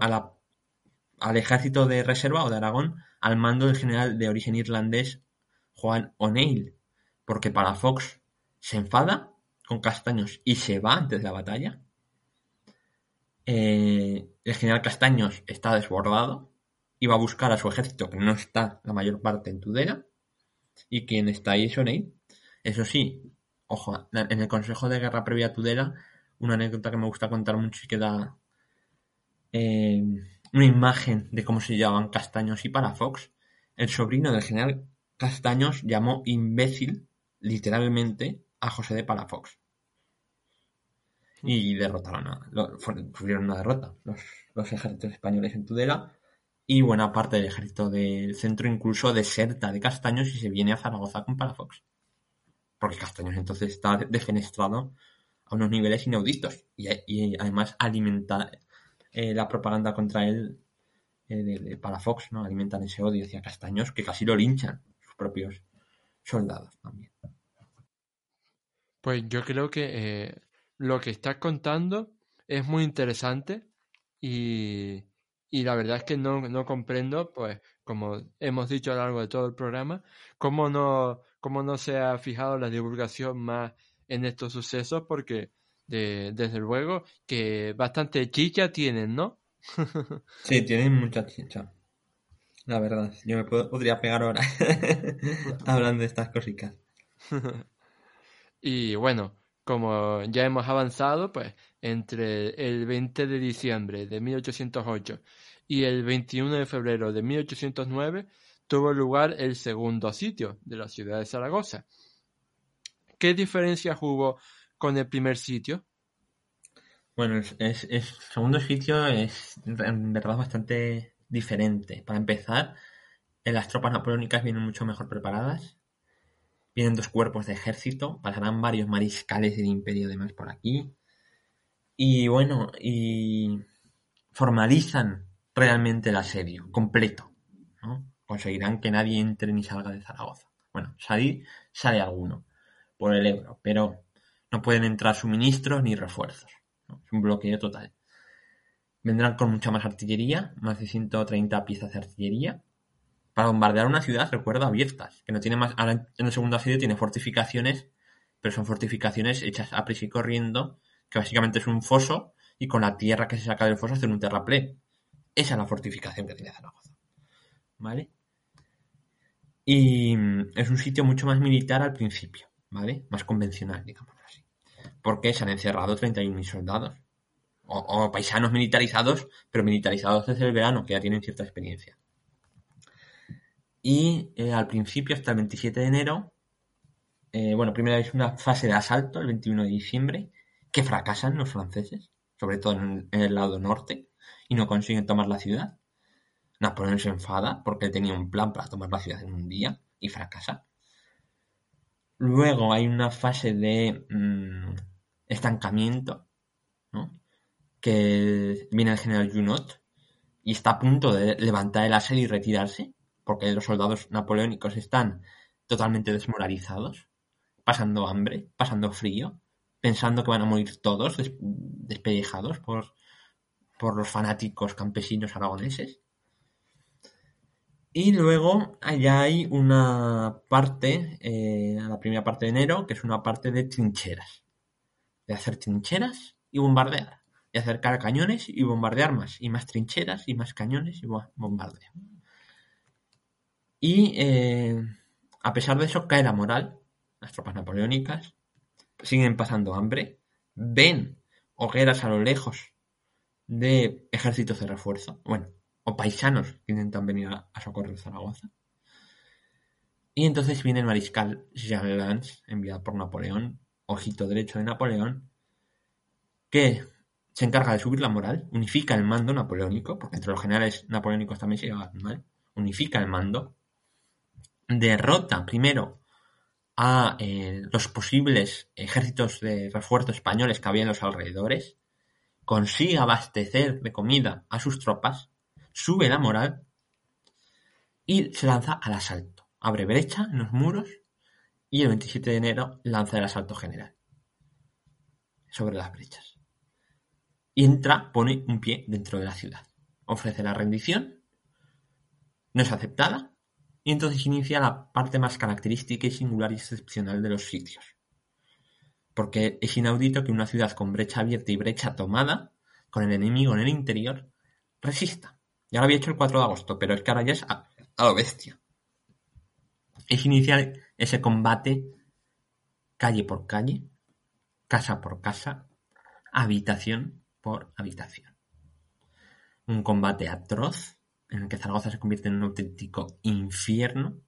al ejército de reserva o de Aragón al mando del general de origen irlandés Juan O'Neill. Porque Palafox se enfada con Castaños y se va antes de la batalla. Eh, el general Castaños está desbordado y va a buscar a su ejército que no está la mayor parte en Tudela y quien está ahí es O'Neill. Eso sí, ojo, en el Consejo de Guerra previa a Tudela, una anécdota que me gusta contar mucho y que da eh, una imagen de cómo se llamaban Castaños y Palafox. El sobrino del general Castaños llamó imbécil, literalmente, a José de Palafox. Y derrotaron a, tuvieron una derrota los, los ejércitos españoles en Tudela y buena parte del ejército del centro incluso deserta de Castaños y se viene a Zaragoza con Palafox. Porque Castaños entonces está defenestrado a unos niveles inauditos y, además alimenta eh, la propaganda contra él eh, de, Palafox, ¿no? Alimentan ese odio hacia Castaños que casi lo linchan sus propios soldados también. Pues yo creo que eh, lo que estás contando es muy interesante y y la verdad es que no, no comprendo, pues, como hemos dicho a lo largo de todo el programa, cómo no, cómo no se ha fijado la divulgación más en estos sucesos, porque de, desde luego que bastante chicha tienen, ¿no? sí, tienen mucha chicha. La verdad, yo me podría pegar ahora hablando de estas cositas. y bueno, como ya hemos avanzado, pues entre el 20 de diciembre de 1808 y el 21 de febrero de 1809 tuvo lugar el segundo sitio de la ciudad de Zaragoza. ¿Qué diferencias hubo con el primer sitio? Bueno, el segundo sitio es en verdad bastante diferente. Para empezar, las tropas napoleónicas vienen mucho mejor preparadas. Vienen dos cuerpos de ejército, pasarán varios mariscales del imperio además por aquí. Y bueno, y formalizan realmente el asedio, completo. ¿no? Conseguirán que nadie entre ni salga de Zaragoza. Bueno, salir sale alguno por el Ebro, pero no pueden entrar suministros ni refuerzos. Es un bloqueo total. Vendrán con mucha más artillería, más de 130 piezas de artillería, para bombardear una ciudad, recuerdo, abiertas, que no tiene más, ahora en el segundo asedio tiene fortificaciones, pero son fortificaciones hechas a prisa y corriendo, que básicamente es un foso, y con la tierra que se saca del foso hacer un terraplén. Esa es la fortificación que tiene Zaragoza. ¿Vale? Y mm, es un sitio mucho más militar al principio, ¿vale? Más convencional, digamos así. Porque se han encerrado 31.000 soldados. O, paisanos militarizados, pero militarizados desde el verano, que ya tienen cierta experiencia. Y eh, al principio, hasta el 27 de enero, eh, bueno, primero es una fase de asalto, el 21 de diciembre, que fracasan los franceses. sobre todo en, el lado norte, y no consiguen tomar la ciudad. Napoleón se enfada porque tenía un plan para tomar la ciudad en un día y fracasa. Luego hay una fase de mm, estancamiento, que viene el general Junot y está a punto de levantar el asedio y retirarse, porque los soldados napoleónicos están totalmente desmoralizados, pasando hambre, pasando frío, pensando que van a morir todos despellejados por, por los fanáticos campesinos aragoneses. Y luego allá hay una parte, eh, la primera parte de enero, que es una parte de trincheras. De hacer trincheras y bombardear. Y acercar cañones y bombardear más. Y más trincheras y más cañones y bombardeo. Y eh, a pesar de eso cae la moral. Las tropas napoleónicas siguen pasando hambre. Ven hogueras a lo lejos de ejércitos de refuerzo. Bueno, o paisanos que intentan venir a, socorrer Zaragoza. Y entonces viene el mariscal Jean Lance, enviado por Napoleón, ojito derecho de Napoleón, que se encarga de subir la moral, unifica el mando napoleónico, porque entre los generales napoleónicos también se lleva mal, unifica el mando, derrota primero a eh, los posibles ejércitos de refuerzo españoles que había en los alrededores, consigue abastecer de comida a sus tropas, sube la moral y se lanza al asalto. Abre brecha en los muros y el 27 de enero lanza el asalto general sobre las brechas. Y entra, pone un pie dentro de la ciudad. Ofrece la rendición, no es aceptada, y entonces inicia la parte más característica y singular y excepcional de los sitios. Porque es inaudito que una ciudad con brecha abierta y brecha tomada, con el enemigo en el interior, resista. Ya lo había hecho el 4 de agosto, pero es que ahora ya es a, lo bestia. Es iniciar ese combate calle por calle, casa por casa, habitación por habitación. Un combate atroz en el que Zaragoza se convierte en un auténtico infierno,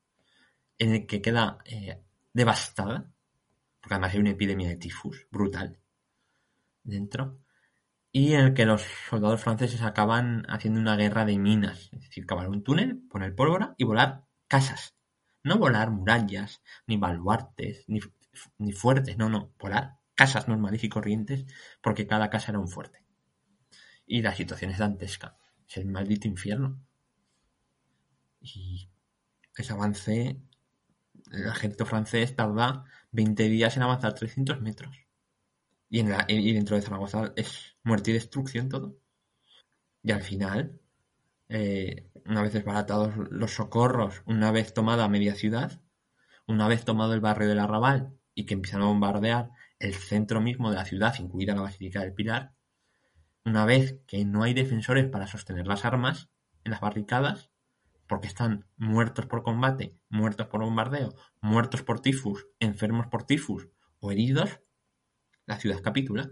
en el que queda eh, devastada, porque además hay una epidemia de tifus brutal dentro, y en el que los soldados franceses acaban haciendo una guerra de minas, es decir, cavar un túnel, poner pólvora y volar casas. No volar murallas, ni baluartes, ni, ni fuertes, no, no, volar casas normales y corrientes, porque cada casa era un fuerte. Y la situación es dantesca, es el maldito infierno. Y ese avance, el ejército francés tarda 20 días en avanzar 300 metros. Y, en y dentro de Zaragoza es muerte y destrucción todo. Y al final, eh, una vez desbaratados los socorros, una vez tomada media ciudad, una vez tomado el barrio del Arrabal y que empiezan a bombardear el centro mismo de la ciudad, incluida la Basílica del Pilar, una vez que no hay defensores para sostener las armas en las barricadas, porque están muertos por combate, muertos por bombardeo, muertos por tifus, enfermos por tifus o heridos, la ciudad capitula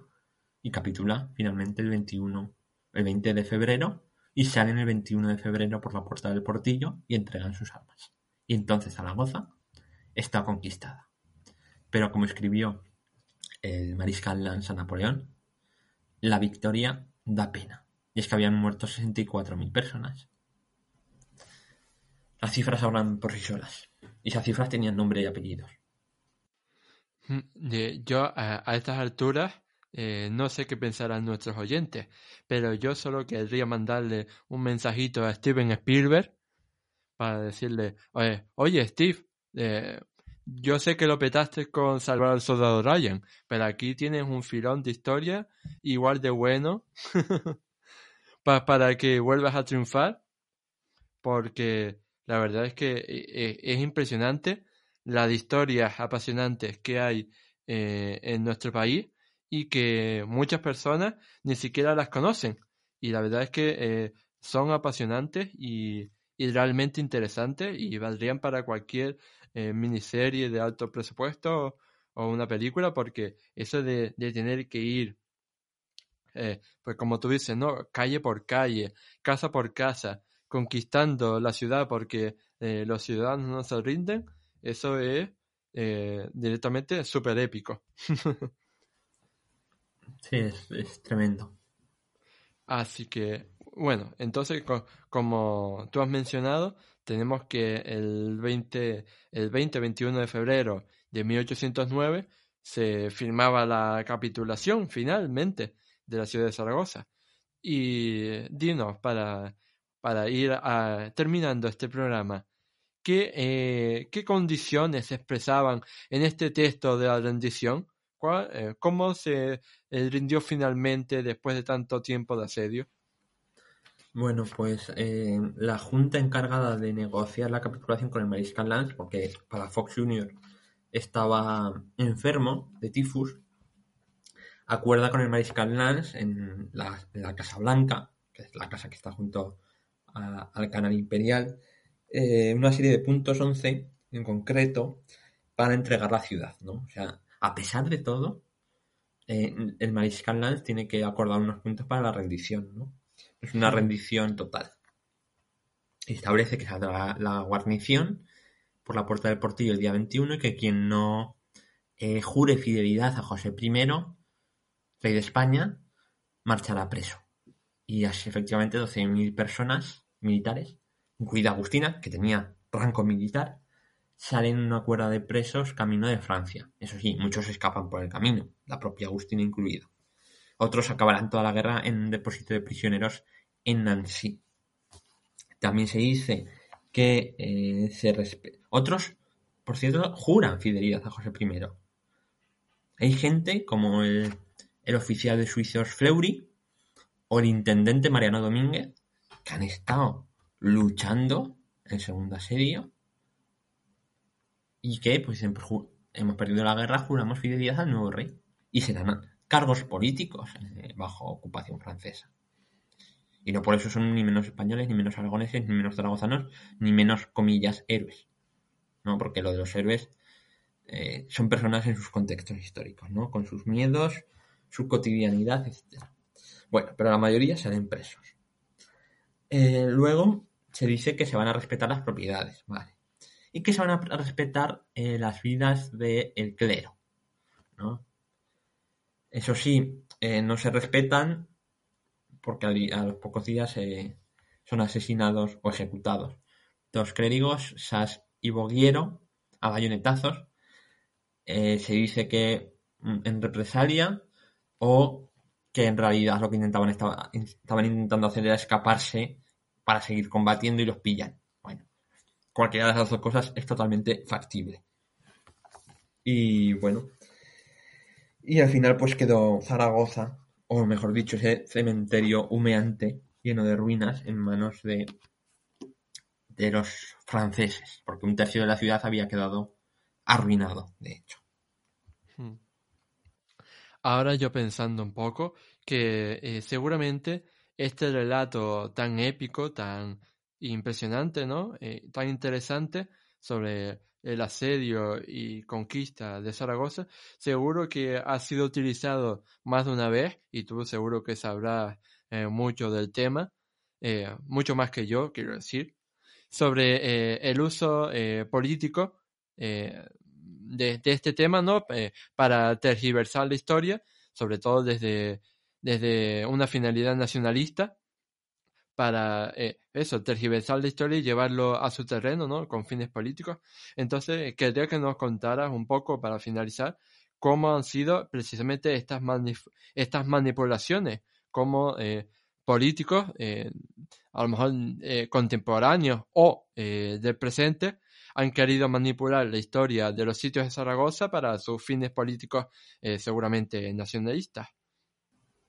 y capitula finalmente el 21, el 20 de febrero y salen el 21 de febrero por la puerta del portillo y entregan sus armas. Y entonces Zaragoza está conquistada. Pero como escribió el mariscal Lanza Napoleón, la victoria da pena. Y es que habían muerto 64.000 personas. Las cifras hablan por sí solas. Y esas cifras tenían nombre y apellidos. Mm, yo a, estas alturas eh, no sé qué pensarán nuestros oyentes, pero yo solo querría mandarle un mensajito a Steven Spielberg para decirle, oye, oye Steve, eh, yo sé que lo petaste con Salvar al Soldado Ryan, pero aquí tienes un filón de historia igual de bueno para que vuelvas a triunfar, porque la verdad es que eh, es impresionante la de historias apasionantes que hay eh, en nuestro país y que muchas personas ni siquiera las conocen. Y la verdad es que eh, son apasionantes y, realmente interesantes y valdrían para cualquier eh, miniserie de alto presupuesto o, una película porque eso de, tener que ir, pues como tú dices, ¿no? Calle por calle, casa por casa, conquistando la ciudad porque los ciudadanos no se rinden, eso es eh, directamente súper épico. sí, es, tremendo. Así que, bueno, entonces, como tú has mencionado, tenemos que el 20, el 20-21 de febrero de 1809 se firmaba la capitulación finalmente de la ciudad de Zaragoza. Y dinos, para, para ir terminando este programa, ¿qué, eh, ¿qué condiciones se expresaban en este texto de la rendición? Eh, ¿Cómo se eh, rindió finalmente después de tanto tiempo de asedio? Bueno, pues la junta encargada de negociar la capitulación con el mariscal Lance, porque para Fox Jr. estaba enfermo de tifus, acuerda con el mariscal Lance en la, Casa Blanca, que es la casa que está junto al canal imperial, una serie de puntos 11 en concreto para entregar la ciudad, ¿no? O sea, a pesar de todo, eh, el mariscal Lance tiene que acordar unos puntos para la rendición, ¿no? Es una rendición total. Establece que saldrá la, guarnición por la puerta del portillo el día 21 y que quien no eh, jure fidelidad a José I, rey de España, marchará preso. Y así efectivamente 12.000 personas militares, incluida Agustina, que tenía rango militar, salen en una cuerda de presos camino de Francia. Eso sí, muchos escapan por el camino, la propia Agustina incluido. Otros acabarán toda la guerra en un depósito de prisioneros en Nancy. También se dice que eh, se Otros, por cierto, juran fidelidad a José I. Hay gente como el oficial de suizos Fleury o el intendente Mariano Domínguez que han estado luchando en segundo asedio y que pues hemos perdido la guerra, juramos fidelidad al nuevo rey y serán cargos políticos eh, bajo ocupación francesa. Y no por eso son ni menos españoles, ni menos aragoneses, ni menos zaragozanos, ni menos, comillas, héroes. ¿no? Porque lo de los héroes eh, son personas en sus contextos históricos, ¿no? Con sus miedos, su cotidianidad, etc. Bueno, pero la mayoría salen presos. Eh, luego se dice que se van a respetar las propiedades, ¿vale? y que se van a respetar eh, las vidas del clero. Eso sí, eh, no se respetan porque a, los pocos días son asesinados o ejecutados. Dos clérigos, Sas y Boguiero, a bayonetazos. se dice que mm, en represalia o que en realidad lo que intentaban estaban intentando hacer era escaparse para seguir combatiendo y los pillan cualquiera de esas dos cosas es totalmente factible. Y bueno, y al final pues quedó Zaragoza, o mejor dicho, ese cementerio humeante, lleno de ruinas, en manos de, de los franceses, porque un tercio de la ciudad había quedado arruinado, de hecho. Hmm. Ahora yo pensando un poco que eh, seguramente este relato tan épico, tan impresionante, ¿no? Eh, tan interesante sobre el asedio y conquista de Zaragoza, seguro que ha sido utilizado más de una vez y tú seguro que sabrás eh, mucho del tema, eh, mucho más que yo, quiero decir, sobre el uso político de, de, este tema, ¿no? para tergiversar la historia, sobre todo desde, desde una finalidad nacionalista para eh, eso, tergiversar la historia y llevarlo a su terreno, ¿no? Con fines políticos. Entonces, quería que nos contaras un poco, para finalizar, cómo han sido precisamente estas, estas manipulaciones, cómo eh, políticos, eh, a lo mejor contemporáneos o del presente, han querido manipular la historia de los sitios de Zaragoza para sus fines políticos seguramente nacionalistas.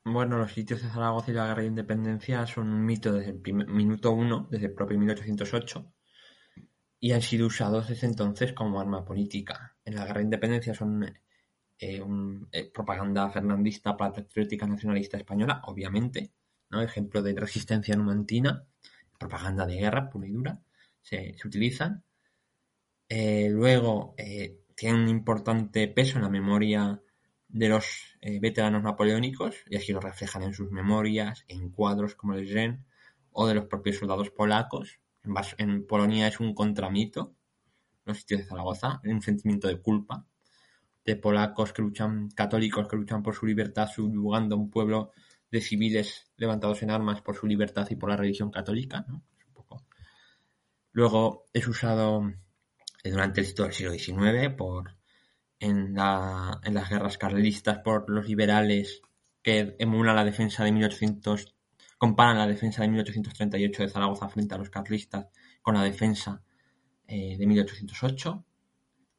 Bueno, los sitios de Zaragoza y la guerra de independencia son un mito desde el minuto uno, desde el propio 1808, y han sido usados desde entonces como arma política. En la guerra de independencia son eh, eh, propaganda fernandista, patriótica, nacionalista española, obviamente, ¿no? ejemplo de resistencia numantina, propaganda de guerra pura y dura, se, utilizan. Eh, luego tienen un importante peso en la memoria de los eh, veteranos napoleónicos, y así lo reflejan en sus memorias, en cuadros como el Gen, o de los propios soldados polacos. En, Polonia es un contramito, los sitios de Zaragoza, un sentimiento de culpa, de polacos que luchan, católicos que luchan por su libertad, subyugando a un pueblo de civiles levantados en armas por su libertad y por la religión católica. ¿no? Luego es usado durante el siglo XIX por, en, la, en las guerras carlistas por los liberales que emulan la defensa de 1800, comparan la defensa de 1838 de Zaragoza frente a los carlistas con la defensa eh, de 1808.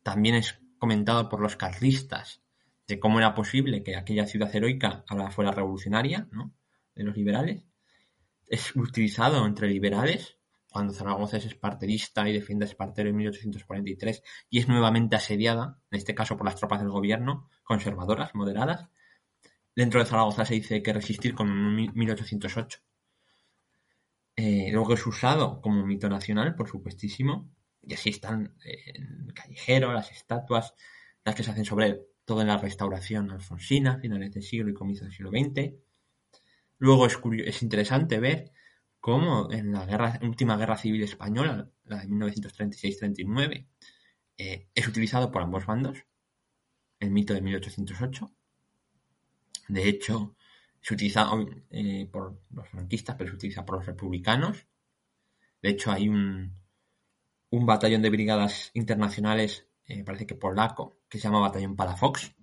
También es comentado por los carlistas de cómo era posible que aquella ciudad heroica ahora fuera revolucionaria, ¿no? De los liberales. Es utilizado entre liberales cuando Zaragoza es esparterista y defiende a Espartero en 1843 y es nuevamente asediada, en este caso por las tropas del gobierno, conservadoras, moderadas. Dentro de Zaragoza se dice que resistir como en 1808. Eh, luego es usado como mito nacional, por supuestísimo, y así están eh, el callejero, las estatuas, las que se hacen sobre todo en la restauración alfonsina, finales del siglo y comienzos del siglo XX. Luego es, es interesante ver cómo en la última guerra civil española, la de 1936-39, eh, es utilizado por ambos bandos, el mito de 1808. De hecho, se utiliza eh, por los franquistas, pero se utiliza por los republicanos. De hecho, hay un, un batallón de brigadas internacionales, eh, parece que polaco, que se llama Batallón Palafox.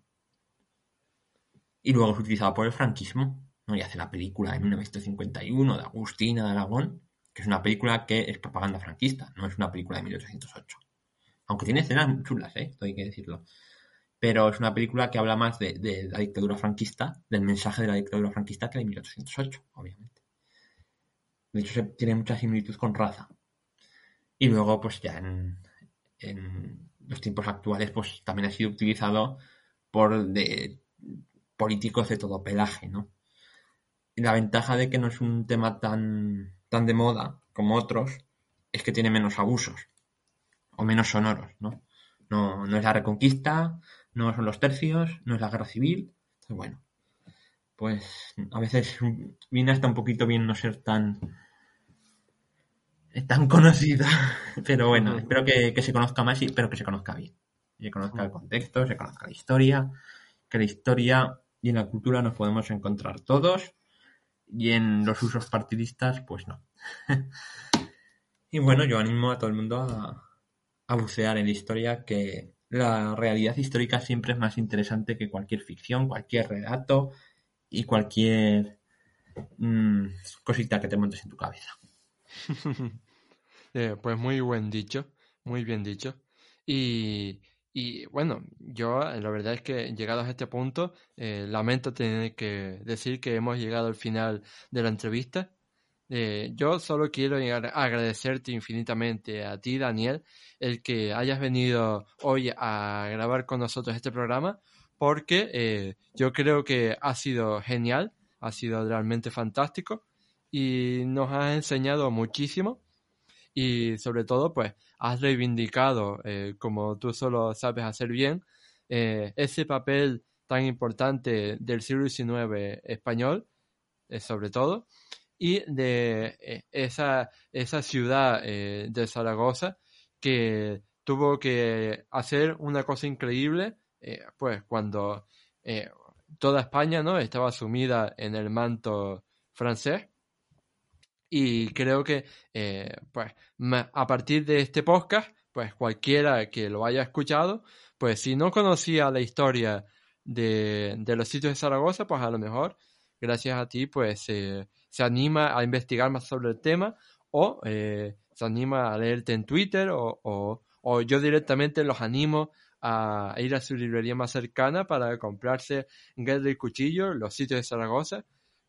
Y luego es utilizado por el franquismo. ¿No? y hace la película de 1951 de Agustina de Aragón, que es una película que es propaganda franquista, no es una película de 1808. Aunque tiene escenas chulas, ¿eh? esto hay que decirlo. Pero es una película que habla más de, la dictadura franquista, del mensaje de la dictadura franquista que de 1808, obviamente. De hecho, tiene mucha similitud con raza. Y luego, pues ya en, en los tiempos actuales, pues también ha sido utilizado por políticos de todo pelaje, ¿no? Y la ventaja de que no es un tema tan, tan de moda como otros es que tiene menos abusos o menos sonoros, ¿no? No, no es la reconquista, no son los tercios, no es la guerra civil. Entonces, bueno, pues a veces viene hasta un poquito bien no ser tan tan conocida. Pero bueno, espero que, se conozca más y espero que se conozca bien. Que se conozca el contexto, se conozca la historia, que la historia y en la cultura nos podemos encontrar todos y en los usos partidistas, pues no. y bueno, yo animo a todo el mundo a, bucear en la historia, que la realidad histórica siempre es más interesante que cualquier ficción, cualquier relato y cualquier mm, cosita que te montes en tu cabeza. Eh, pues muy buen dicho, muy bien dicho. Y y bueno, yo eh, la verdad es que llegados a este punto, eh, lamento tener que decir que hemos llegado al final de la entrevista. Eh, yo solo quiero agradecerte infinitamente a ti, Daniel, el que hayas venido hoy a grabar con nosotros este programa, porque yo creo que ha sido genial, ha sido realmente fantástico y nos has enseñado muchísimo y sobre todo pues has reivindicado, eh, como tú solo sabes hacer bien, eh, ese papel tan importante del siglo XIX español, eh, sobre todo, y de esa, esa ciudad de Zaragoza que tuvo que hacer una cosa increíble, pues cuando toda España no estaba sumida en el manto francés y creo que, eh, pues, a partir de este podcast, pues cualquiera que lo haya escuchado, pues si no conocía la historia de, de los sitios de Zaragoza, pues a lo mejor, gracias a ti, pues se anima a investigar más sobre el tema o eh, se anima a leerte en Twitter o, o, o yo directamente los animo a ir a su librería más cercana para comprarse Guerra y Cuchillo, los sitios de Zaragoza,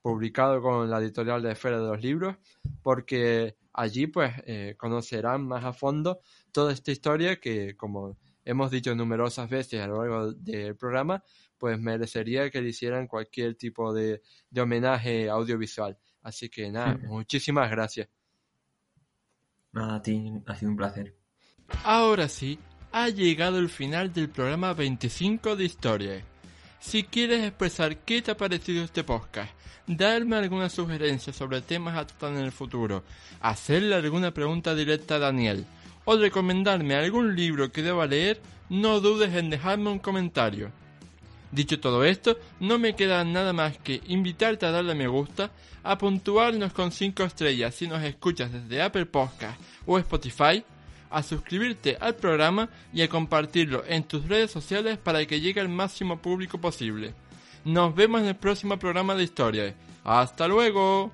publicado con la editorial de Esfera de los Libros, porque allí pues eh, conocerán más a fondo toda esta historia que, como hemos dicho numerosas veces a lo largo del programa, pues merecería que le hicieran cualquier tipo de, homenaje audiovisual. Así que nada, muchísimas gracias. Nada, a ti ha sido un placer. Ahora sí, ha llegado el final del programa 25 de Historia. Si quieres expresar qué te ha parecido este podcast, darme alguna sugerencia sobre temas a tratar en el futuro, hacerle alguna pregunta directa a Daniel o recomendarme algún libro que deba leer, no dudes en dejarme un comentario. Dicho todo esto, no me queda nada más que invitarte a darle a me gusta, a puntuarnos con 5 estrellas si nos escuchas desde Apple Podcast o Spotify, a suscribirte al programa y a compartirlo en tus redes sociales para que llegue al máximo público posible. Nos vemos en el próximo programa de historia. ¡Hasta luego!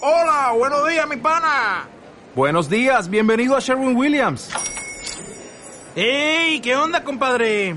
Hola, buenos días, mi pana. Buenos días, bienvenido a Sherwin Williams. ¡Ey! ¿Qué onda, compadre?